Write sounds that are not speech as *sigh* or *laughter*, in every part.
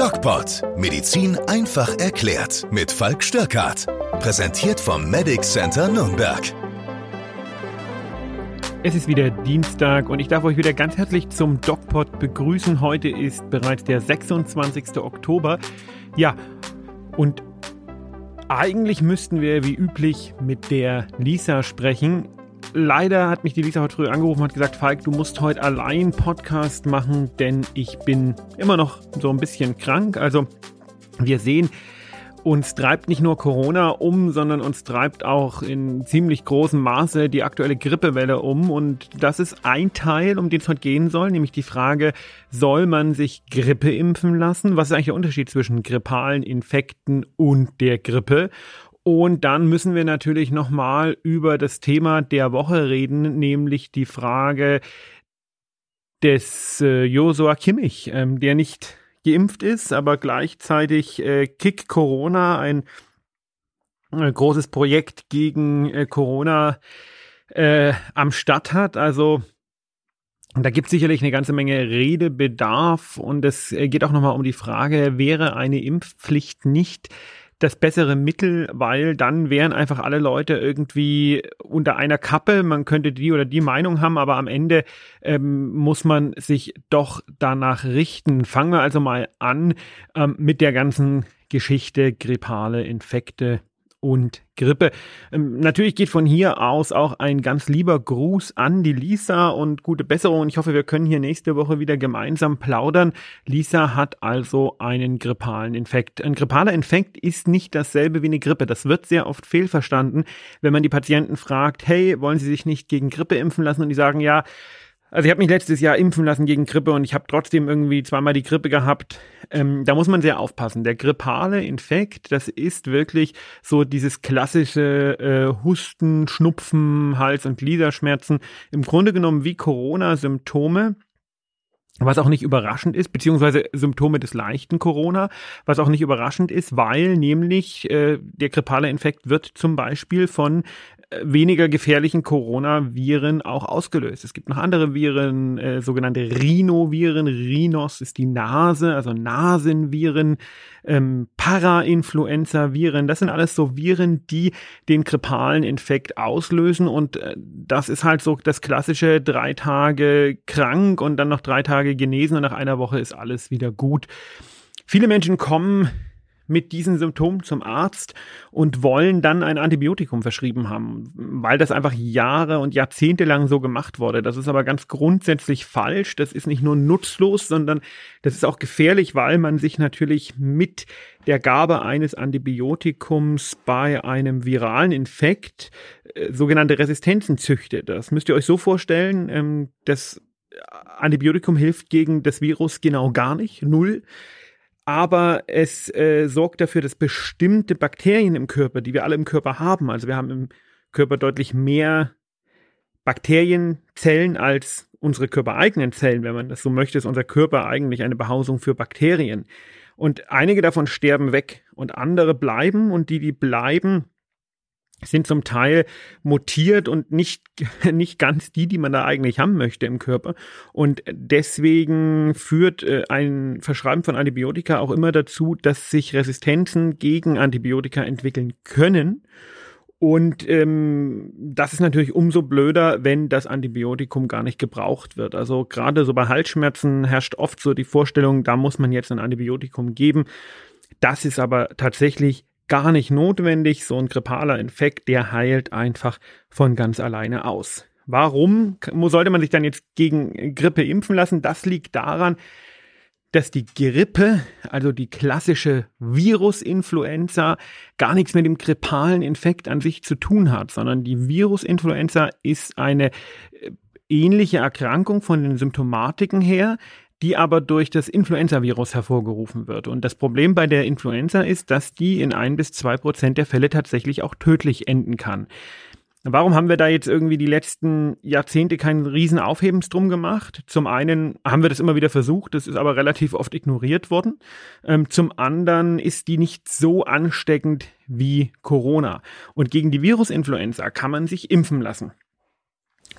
DocPod. Medizin einfach erklärt. Mit Falk Störkart. Präsentiert vom Medic Center Nürnberg. Es ist wieder Dienstag und ich darf euch wieder ganz herzlich zum DocPod begrüßen. Heute ist bereits der 26. Oktober. Ja, und eigentlich müssten wir wie üblich mit der Lisa sprechen. Leider hat mich die Lisa heute früh angerufen und hat gesagt, Falk, du musst heute allein Podcast machen, denn ich bin immer noch so ein bisschen krank. Also wir sehen, uns treibt nicht nur Corona um, sondern uns treibt auch in ziemlich großem Maße die aktuelle Grippewelle um. Und das ist ein Teil, um den es heute gehen soll, nämlich die Frage, soll man sich Grippe impfen lassen? Was ist eigentlich der Unterschied zwischen grippalen Infekten und der Grippe? Und dann müssen wir natürlich nochmal über das Thema der Woche reden, nämlich die Frage des äh, Josua Kimmich, ähm, der nicht geimpft ist, aber gleichzeitig äh, Kick Corona, ein äh, großes Projekt gegen äh, Corona äh, am Start hat. Also da gibt sicherlich eine ganze Menge Redebedarf und es äh, geht auch nochmal um die Frage, wäre eine Impfpflicht nicht das bessere Mittel, weil dann wären einfach alle Leute irgendwie unter einer Kappe. Man könnte die oder die Meinung haben, aber am Ende ähm, muss man sich doch danach richten. Fangen wir also mal an ähm, mit der ganzen Geschichte grippale Infekte und Grippe. Ähm, natürlich geht von hier aus auch ein ganz lieber Gruß an die Lisa und gute Besserung. Ich hoffe, wir können hier nächste Woche wieder gemeinsam plaudern. Lisa hat also einen grippalen Infekt. Ein grippaler Infekt ist nicht dasselbe wie eine Grippe. Das wird sehr oft fehlverstanden, wenn man die Patienten fragt, hey, wollen Sie sich nicht gegen Grippe impfen lassen? Und die sagen, ja, also ich habe mich letztes Jahr impfen lassen gegen Grippe und ich habe trotzdem irgendwie zweimal die Grippe gehabt. Ähm, da muss man sehr aufpassen. Der grippale Infekt, das ist wirklich so dieses klassische äh, Husten, Schnupfen, Hals- und Gliederschmerzen. Im Grunde genommen wie Corona-Symptome. Was auch nicht überraschend ist, beziehungsweise Symptome des leichten Corona, was auch nicht überraschend ist, weil nämlich äh, der grippale Infekt wird zum Beispiel von weniger gefährlichen Coronaviren auch ausgelöst. Es gibt noch andere Viren, äh, sogenannte Rhinoviren. Rhinos ist die Nase, also Nasenviren, ähm, Parainfluenza-Viren. Das sind alles so Viren, die den grippalen Infekt auslösen. Und äh, das ist halt so das klassische drei Tage krank und dann noch drei Tage genesen und nach einer Woche ist alles wieder gut. Viele Menschen kommen mit diesen Symptomen zum Arzt und wollen dann ein Antibiotikum verschrieben haben, weil das einfach Jahre und Jahrzehnte lang so gemacht wurde. Das ist aber ganz grundsätzlich falsch. Das ist nicht nur nutzlos, sondern das ist auch gefährlich, weil man sich natürlich mit der Gabe eines Antibiotikums bei einem viralen Infekt äh, sogenannte Resistenzen züchtet. Das müsst ihr euch so vorstellen, ähm, das Antibiotikum hilft gegen das Virus genau gar nicht, null aber es äh, sorgt dafür, dass bestimmte Bakterien im Körper, die wir alle im Körper haben, also wir haben im Körper deutlich mehr Bakterienzellen als unsere körpereigenen Zellen, wenn man das so möchte, ist unser Körper eigentlich eine Behausung für Bakterien. Und einige davon sterben weg und andere bleiben und die, die bleiben, sind zum Teil mutiert und nicht, *laughs* nicht ganz die, die man da eigentlich haben möchte im Körper. Und deswegen führt äh, ein Verschreiben von Antibiotika auch immer dazu, dass sich Resistenzen gegen Antibiotika entwickeln können. Und ähm, das ist natürlich umso blöder, wenn das Antibiotikum gar nicht gebraucht wird. Also gerade so bei Halsschmerzen herrscht oft so die Vorstellung, da muss man jetzt ein Antibiotikum geben. Das ist aber tatsächlich gar nicht notwendig. So ein grippaler Infekt, der heilt einfach von ganz alleine aus. Warum sollte man sich dann jetzt gegen Grippe impfen lassen? Das liegt daran, dass die Grippe, also die klassische Virusinfluenza, gar nichts mit dem grippalen Infekt an sich zu tun hat, sondern die Virusinfluenza ist eine äh, ähnliche Erkrankung von den Symptomatiken her, die aber durch das Influenza-Virus hervorgerufen wird. Und das Problem bei der Influenza ist, dass die in ein bis zwei Prozent der Fälle tatsächlich auch tödlich enden kann. Warum haben wir da jetzt irgendwie die letzten Jahrzehnte keinen riesen Aufhebens drum gemacht? Zum einen haben wir das immer wieder versucht, das ist aber relativ oft ignoriert worden. Ähm, zum anderen ist die nicht so ansteckend wie Corona. Und gegen die Virusinfluenza kann man sich impfen lassen.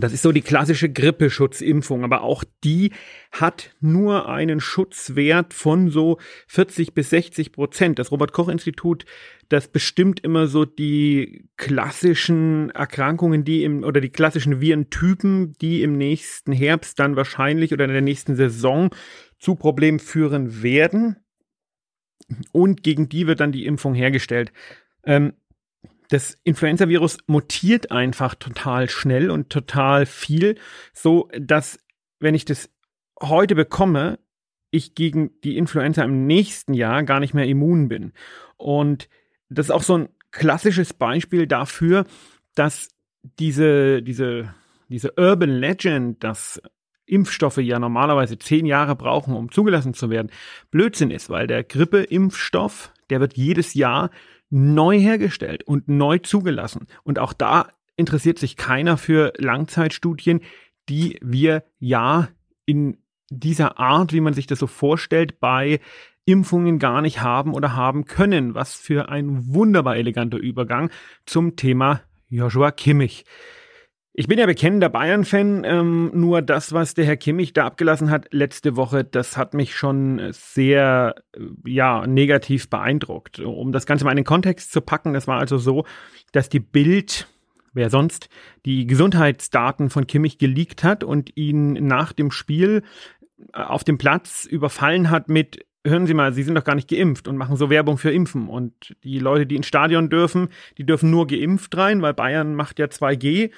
Das ist so die klassische Grippeschutzimpfung, aber auch die hat nur einen Schutzwert von so 40 bis 60 Prozent. Das Robert Koch Institut, das bestimmt immer so die klassischen Erkrankungen, die im oder die klassischen Virentypen, die im nächsten Herbst dann wahrscheinlich oder in der nächsten Saison zu Problemen führen werden. Und gegen die wird dann die Impfung hergestellt. Ähm, das Influenza-Virus mutiert einfach total schnell und total viel, so dass wenn ich das heute bekomme, ich gegen die Influenza im nächsten Jahr gar nicht mehr immun bin. Und das ist auch so ein klassisches Beispiel dafür, dass diese, diese, diese Urban Legend, dass Impfstoffe ja normalerweise zehn Jahre brauchen, um zugelassen zu werden, Blödsinn ist, weil der Grippeimpfstoff, der wird jedes Jahr neu hergestellt und neu zugelassen. Und auch da interessiert sich keiner für Langzeitstudien, die wir ja in dieser Art, wie man sich das so vorstellt, bei Impfungen gar nicht haben oder haben können. Was für ein wunderbar eleganter Übergang zum Thema Joshua Kimmich. Ich bin ja bekennender Bayern-Fan, ähm, nur das, was der Herr Kimmich da abgelassen hat letzte Woche, das hat mich schon sehr, äh, ja, negativ beeindruckt. Um das Ganze mal in den Kontext zu packen, das war also so, dass die Bild, wer sonst, die Gesundheitsdaten von Kimmich geleakt hat und ihn nach dem Spiel äh, auf dem Platz überfallen hat mit hören Sie mal, Sie sind doch gar nicht geimpft und machen so Werbung für Impfen. Und die Leute, die ins Stadion dürfen, die dürfen nur geimpft rein, weil Bayern macht ja 2G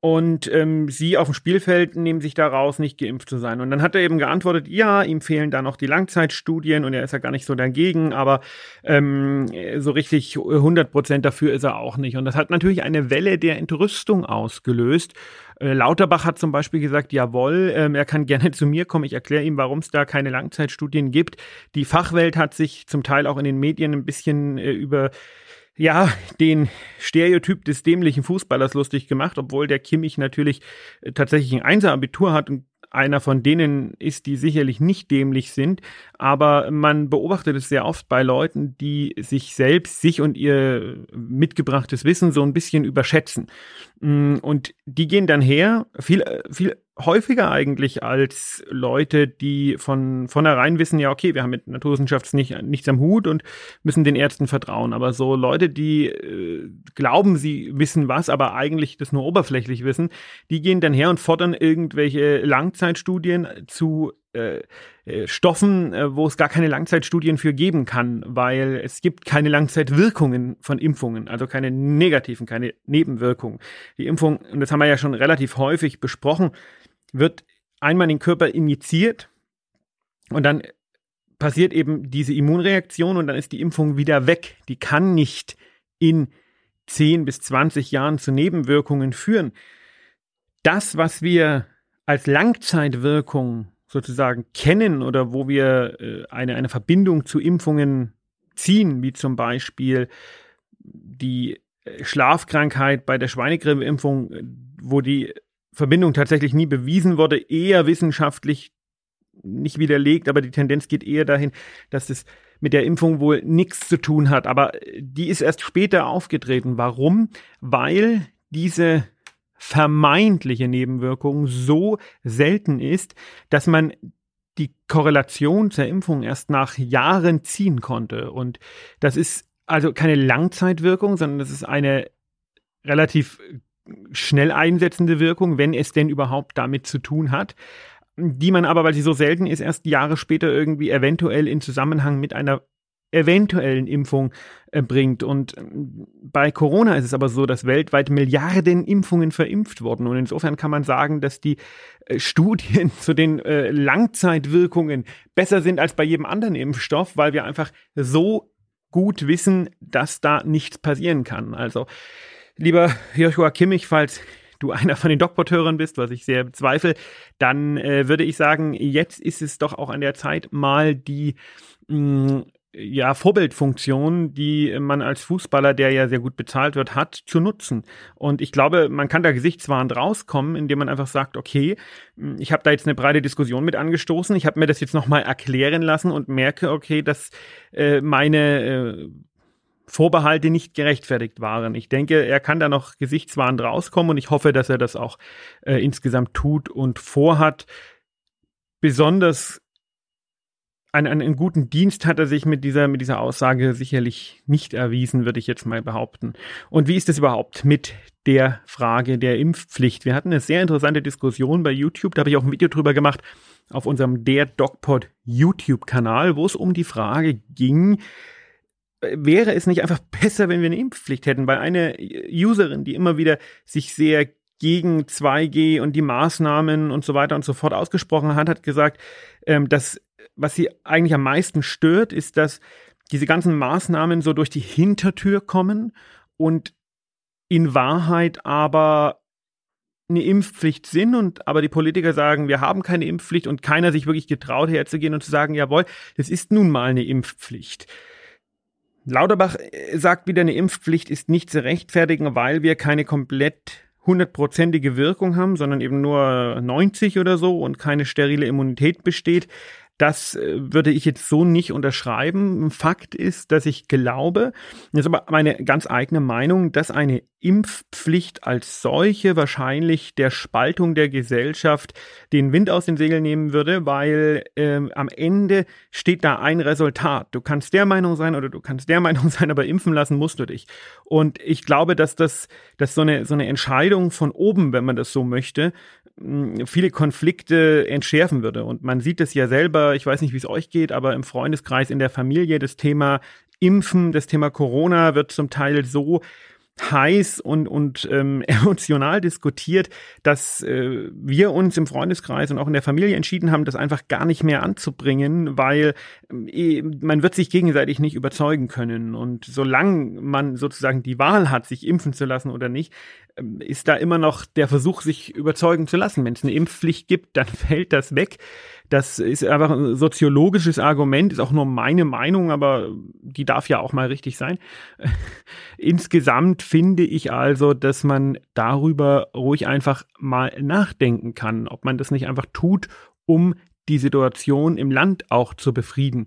und ähm, sie auf dem Spielfeld nehmen sich daraus, nicht geimpft zu sein. Und dann hat er eben geantwortet, ja, ihm fehlen da noch die Langzeitstudien und er ist ja gar nicht so dagegen, aber ähm, so richtig 100 Prozent dafür ist er auch nicht. Und das hat natürlich eine Welle der Entrüstung ausgelöst. Äh, Lauterbach hat zum Beispiel gesagt, jawohl, ähm, er kann *laughs* gerne zu mir kommen, ich erkläre ihm, warum es da keine Langzeitstudien gibt. Die Fachwelt hat sich zum Teil auch in den Medien ein bisschen äh, über ja, den Stereotyp des dämlichen Fußballers lustig gemacht, obwohl der Kimmich natürlich äh, tatsächlich ein Einser-Abitur hat und einer von denen ist, die sicherlich nicht dämlich sind, aber man beobachtet es sehr oft bei Leuten, die sich selbst, sich und ihr mitgebrachtes Wissen so ein bisschen überschätzen. Mm, und die gehen dann her, viel, viel häufiger eigentlich als Leute, die von vornherein wissen, ja, okay, wir haben mit Naturwissenschaft nicht, nichts am Hut und müssen den Ärzten vertrauen. Aber so Leute, die äh, glauben, sie wissen was, aber eigentlich das nur oberflächlich wissen, die gehen dann her und fordern irgendwelche Langzeitstudien zu äh, Stoffen, äh, wo es gar keine Langzeitstudien für geben kann, weil es gibt keine Langzeitwirkungen von Impfungen, also keine negativen, keine Nebenwirkungen. Die Impfung, und das haben wir ja schon relativ häufig besprochen, wird einmal in den Körper injiziert und dann passiert eben diese Immunreaktion und dann ist die Impfung wieder weg. Die kann nicht in 10 bis 20 Jahren zu Nebenwirkungen führen. Das, was wir als Langzeitwirkung sozusagen kennen oder wo wir äh, eine, eine Verbindung zu Impfungen ziehen, wie zum Beispiel die äh, Schlafkrankheit bei der Schweinegrippeimpfung, wo die Verbindung tatsächlich nie bewiesen wurde, eher wissenschaftlich nicht widerlegt, aber die Tendenz geht eher dahin, dass es mit der Impfung wohl nichts zu tun hat. Aber die ist erst später aufgetreten. Warum? Weil diese vermeintliche Nebenwirkung so selten ist, dass man die Korrelation zur Impfung erst nach Jahren ziehen konnte. Und das ist also keine Langzeitwirkung, sondern das ist eine relativ schnell einsetzende Wirkung, wenn es denn überhaupt damit zu tun hat, die man aber, weil sie so selten ist, erst Jahre später irgendwie eventuell in Zusammenhang mit einer eventuellen Impfung äh, bringt. Und ähm, bei Corona ist es aber so, dass weltweit Milliarden Impfungen verimpft wurden. Und insofern kann man sagen, dass die äh, Studien *laughs* zu den äh, Langzeitwirkungen besser sind als bei jedem anderen Impfstoff, weil wir einfach so gut wissen, dass da nichts passieren kann. Also, lieber Joshua Kimmich, falls du *laughs* einer von den Dokporteuren bist, was ich sehr bezweifle, dann würde ich sagen, jetzt ist es doch auch an der Zeit, mal die mm, ja, Vorbildfunktion, die man als Fußballer, der ja sehr gut bezahlt wird, hat, zu nutzen. Und ich glaube, man kann da gesichtswahrend rauskommen, indem man einfach sagt, okay, ich habe da jetzt eine breite Diskussion mit angestoßen, ich habe mir das jetzt nochmal erklären lassen und merke, okay, dass äh, meine äh, Vorbehalte nicht gerechtfertigt waren. Ich denke, er kann da noch gesichtswahrend rauskommen und ich hoffe, dass er das auch äh, insgesamt tut und vorhat. Besonders einen, einen guten Dienst hat er sich mit dieser, mit dieser Aussage sicherlich nicht erwiesen, würde ich jetzt mal behaupten. Und wie ist es überhaupt mit der Frage der Impfpflicht? Wir hatten eine sehr interessante Diskussion bei YouTube, da habe ich auch ein Video drüber gemacht auf unserem Der DocPod YouTube-Kanal, wo es um die Frage ging, wäre es nicht einfach besser, wenn wir eine Impfpflicht hätten? Weil eine Userin, die immer wieder sich sehr gegen 2G und die Maßnahmen und so weiter und so fort ausgesprochen hat, hat gesagt, ähm, dass was sie eigentlich am meisten stört, ist, dass diese ganzen Maßnahmen so durch die Hintertür kommen und in Wahrheit aber eine Impfpflicht sind und aber die Politiker sagen, wir haben keine Impfpflicht und keiner sich wirklich getraut herzugehen und zu sagen, jawohl, das ist nun mal eine Impfpflicht. Lauterbach äh, sagt wieder, eine Impfpflicht ist nicht zu rechtfertigen, weil wir keine komplett hundertprozentige Wirkung haben, sondern eben nur 90 oder so und keine sterile Immunität besteht. Das äh, würde ich jetzt so nicht unterschreiben. Fakt ist, dass ich glaube, das ist aber meine ganz eigene Meinung, dass eine Impfpflicht als solche wahrscheinlich der Spaltung der Gesellschaft den Wind aus den Segeln nehmen würde, weil ähm, am Ende steht da ein Resultat. Du kannst der Meinung sein oder du kannst der *laughs* Meinung sein, aber impfen lassen musst du dich. Und ich glaube, dass das, dass so eine, so eine Entscheidung von oben, wenn man das so möchte, viele Konflikte entschärfen würde. Und man sieht es ja selber, ich weiß nicht, wie es euch geht, aber im Freundeskreis, in der Familie, das Thema Impfen, das Thema Corona wird zum Teil so heiß und, und ähm, *laughs* emotional diskutiert, dass äh, wir uns im Freundeskreis und auch in der Familie entschieden haben, das einfach gar nicht mehr anzubringen, weil äh, man wird sich gegenseitig nicht überzeugen können. Und solange man sozusagen die Wahl hat, sich impfen zu lassen oder nicht, ähm, ist da immer noch der Versuch, sich überzeugen zu lassen. Wenn es eine Impfpflicht gibt, dann *laughs* fällt das weg. Das ist einfach ein soziologisches Argument, ist auch nur meine Meinung, aber die darf ja auch mal richtig sein. *laughs* Insgesamt finde ich also, dass man darüber ruhig einfach mal nachdenken kann, ob man das nicht einfach tut, um die Situation im Land auch zu befrieden.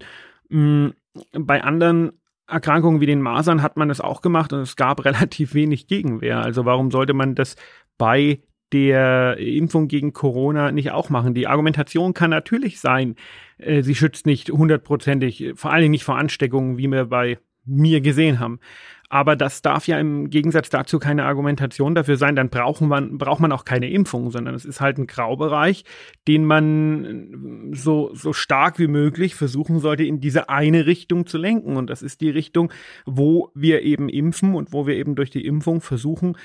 Mm, bei anderen Erkrankungen wie den Masern hat man das auch gemacht und es gab *laughs* relativ wenig Gegenwehr. Also warum sollte man das bei der Impfung gegen Corona nicht auch machen? Die Argumentation kann natürlich sein, äh, sie schützt nicht hundertprozentig, vor allen Dingen nicht vor Ansteckungen, wie wir bei mir gesehen haben. Aber das darf ja im Gegensatz dazu keine Argumentation dafür sein. Dann braucht man, braucht man auch keine Impfung, sondern es ist halt ein Graubereich, den man so, so stark wie möglich versuchen sollte, in diese eine Richtung zu lenken. Und das ist die Richtung, wo wir eben impfen und wo wir eben durch die Impfung versuchen,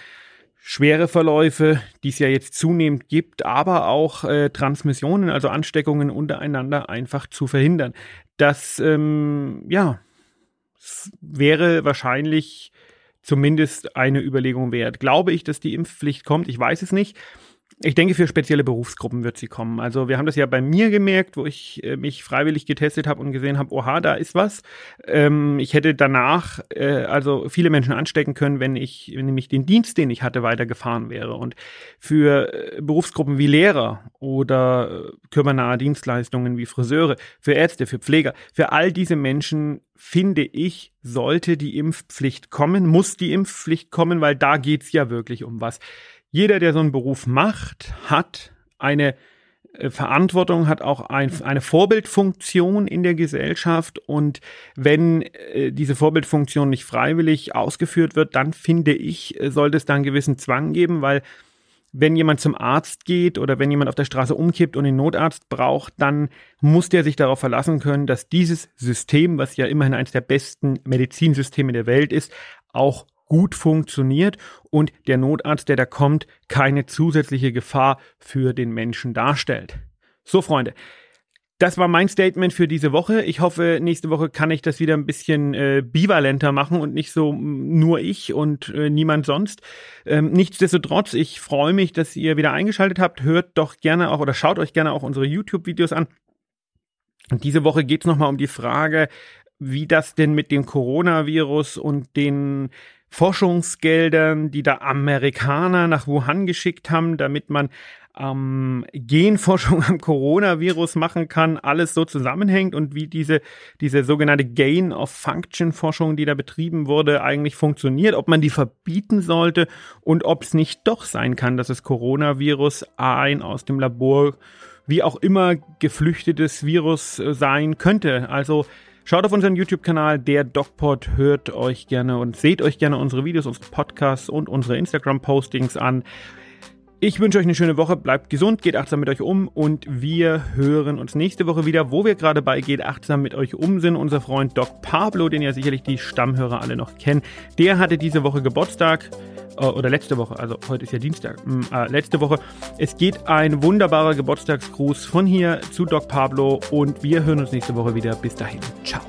schwere Verläufe, die es ja jetzt zunehmend gibt, aber auch äh, Transmissionen, also Ansteckungen untereinander einfach zu verhindern. Das, ähm, ja, wäre wahrscheinlich zumindest eine Überlegung wert. Glaube ich, dass die Impfpflicht kommt? Ich weiß es nicht. Ich denke, für spezielle Berufsgruppen wird sie kommen. Also wir haben das ja bei mir gemerkt, wo ich äh, mich freiwillig getestet habe und gesehen habe, oha, da ist was. Ähm, ich hätte danach äh, also viele Menschen anstecken können, wenn ich nämlich den Dienst, den ich hatte, weitergefahren wäre. Und für äh, Berufsgruppen wie Lehrer oder äh, körpernahe Dienstleistungen wie Friseure, für Ärzte, für Pfleger, für all diese Menschen finde ich, sollte die Impfpflicht kommen, muss die Impfpflicht kommen, weil da geht's ja wirklich um was jeder, der so einen Beruf macht, hat eine äh, Verantwortung, hat auch ein, eine Vorbildfunktion in der Gesellschaft. Und wenn äh, diese Vorbildfunktion nicht freiwillig ausgeführt wird, dann finde ich, äh, sollte es da einen gewissen Zwang geben, weil wenn jemand zum Arzt geht oder wenn jemand auf der Straße umkippt und einen Notarzt braucht, dann muss der sich darauf verlassen können, dass dieses System, was ja immerhin eines der besten Medizinsysteme der Welt ist, auch gut funktioniert und der Notarzt, der da kommt, keine zusätzliche Gefahr für den Menschen darstellt. So, Freunde. Das war mein Statement für diese Woche. Ich hoffe, nächste Woche kann ich das wieder ein bisschen äh, bivalenter machen und nicht so nur ich und äh, niemand sonst. Ähm, nichtsdestotrotz, ich freue mich, dass ihr wieder eingeschaltet habt. Hört doch gerne auch oder schaut euch gerne auch unsere YouTube-Videos an. Und diese Woche geht es nochmal um die Frage, wie das denn mit dem Coronavirus und den Forschungsgeldern, die da Amerikaner nach Wuhan geschickt haben, damit man ähm, Genforschung *laughs* am Coronavirus machen kann, alles so zusammenhängt und wie diese, diese sogenannte Gain-of-Function-Forschung, die da betrieben wurde, eigentlich funktioniert, ob man die verbieten sollte und ob es nicht doch sein kann, dass das Coronavirus ein aus dem Labor wie auch immer geflüchtetes Virus äh, sein könnte. Also Schaut auf unseren YouTube-Kanal, der DocPod, hört euch gerne und seht euch gerne unsere Videos, unsere Podcasts und unsere Instagram-Postings an. Ich wünsche euch eine schöne Woche, bleibt gesund, geht achtsam mit euch um und wir hören uns nächste Woche wieder, wo wir gerade bei Geht achtsam mit euch um sind. Unser Freund Doc Pablo, den ja sicherlich die Stammhörer alle noch kennen, der hatte diese Woche Geburtstag äh, oder letzte Woche, also heute ist ja Dienstag, hm, äh, letzte Woche. Es geht ein wunderbarer Geburtstagsgruß von hier zu Doc Pablo und wir hören uns nächste Woche wieder. Bis dahin, ciao.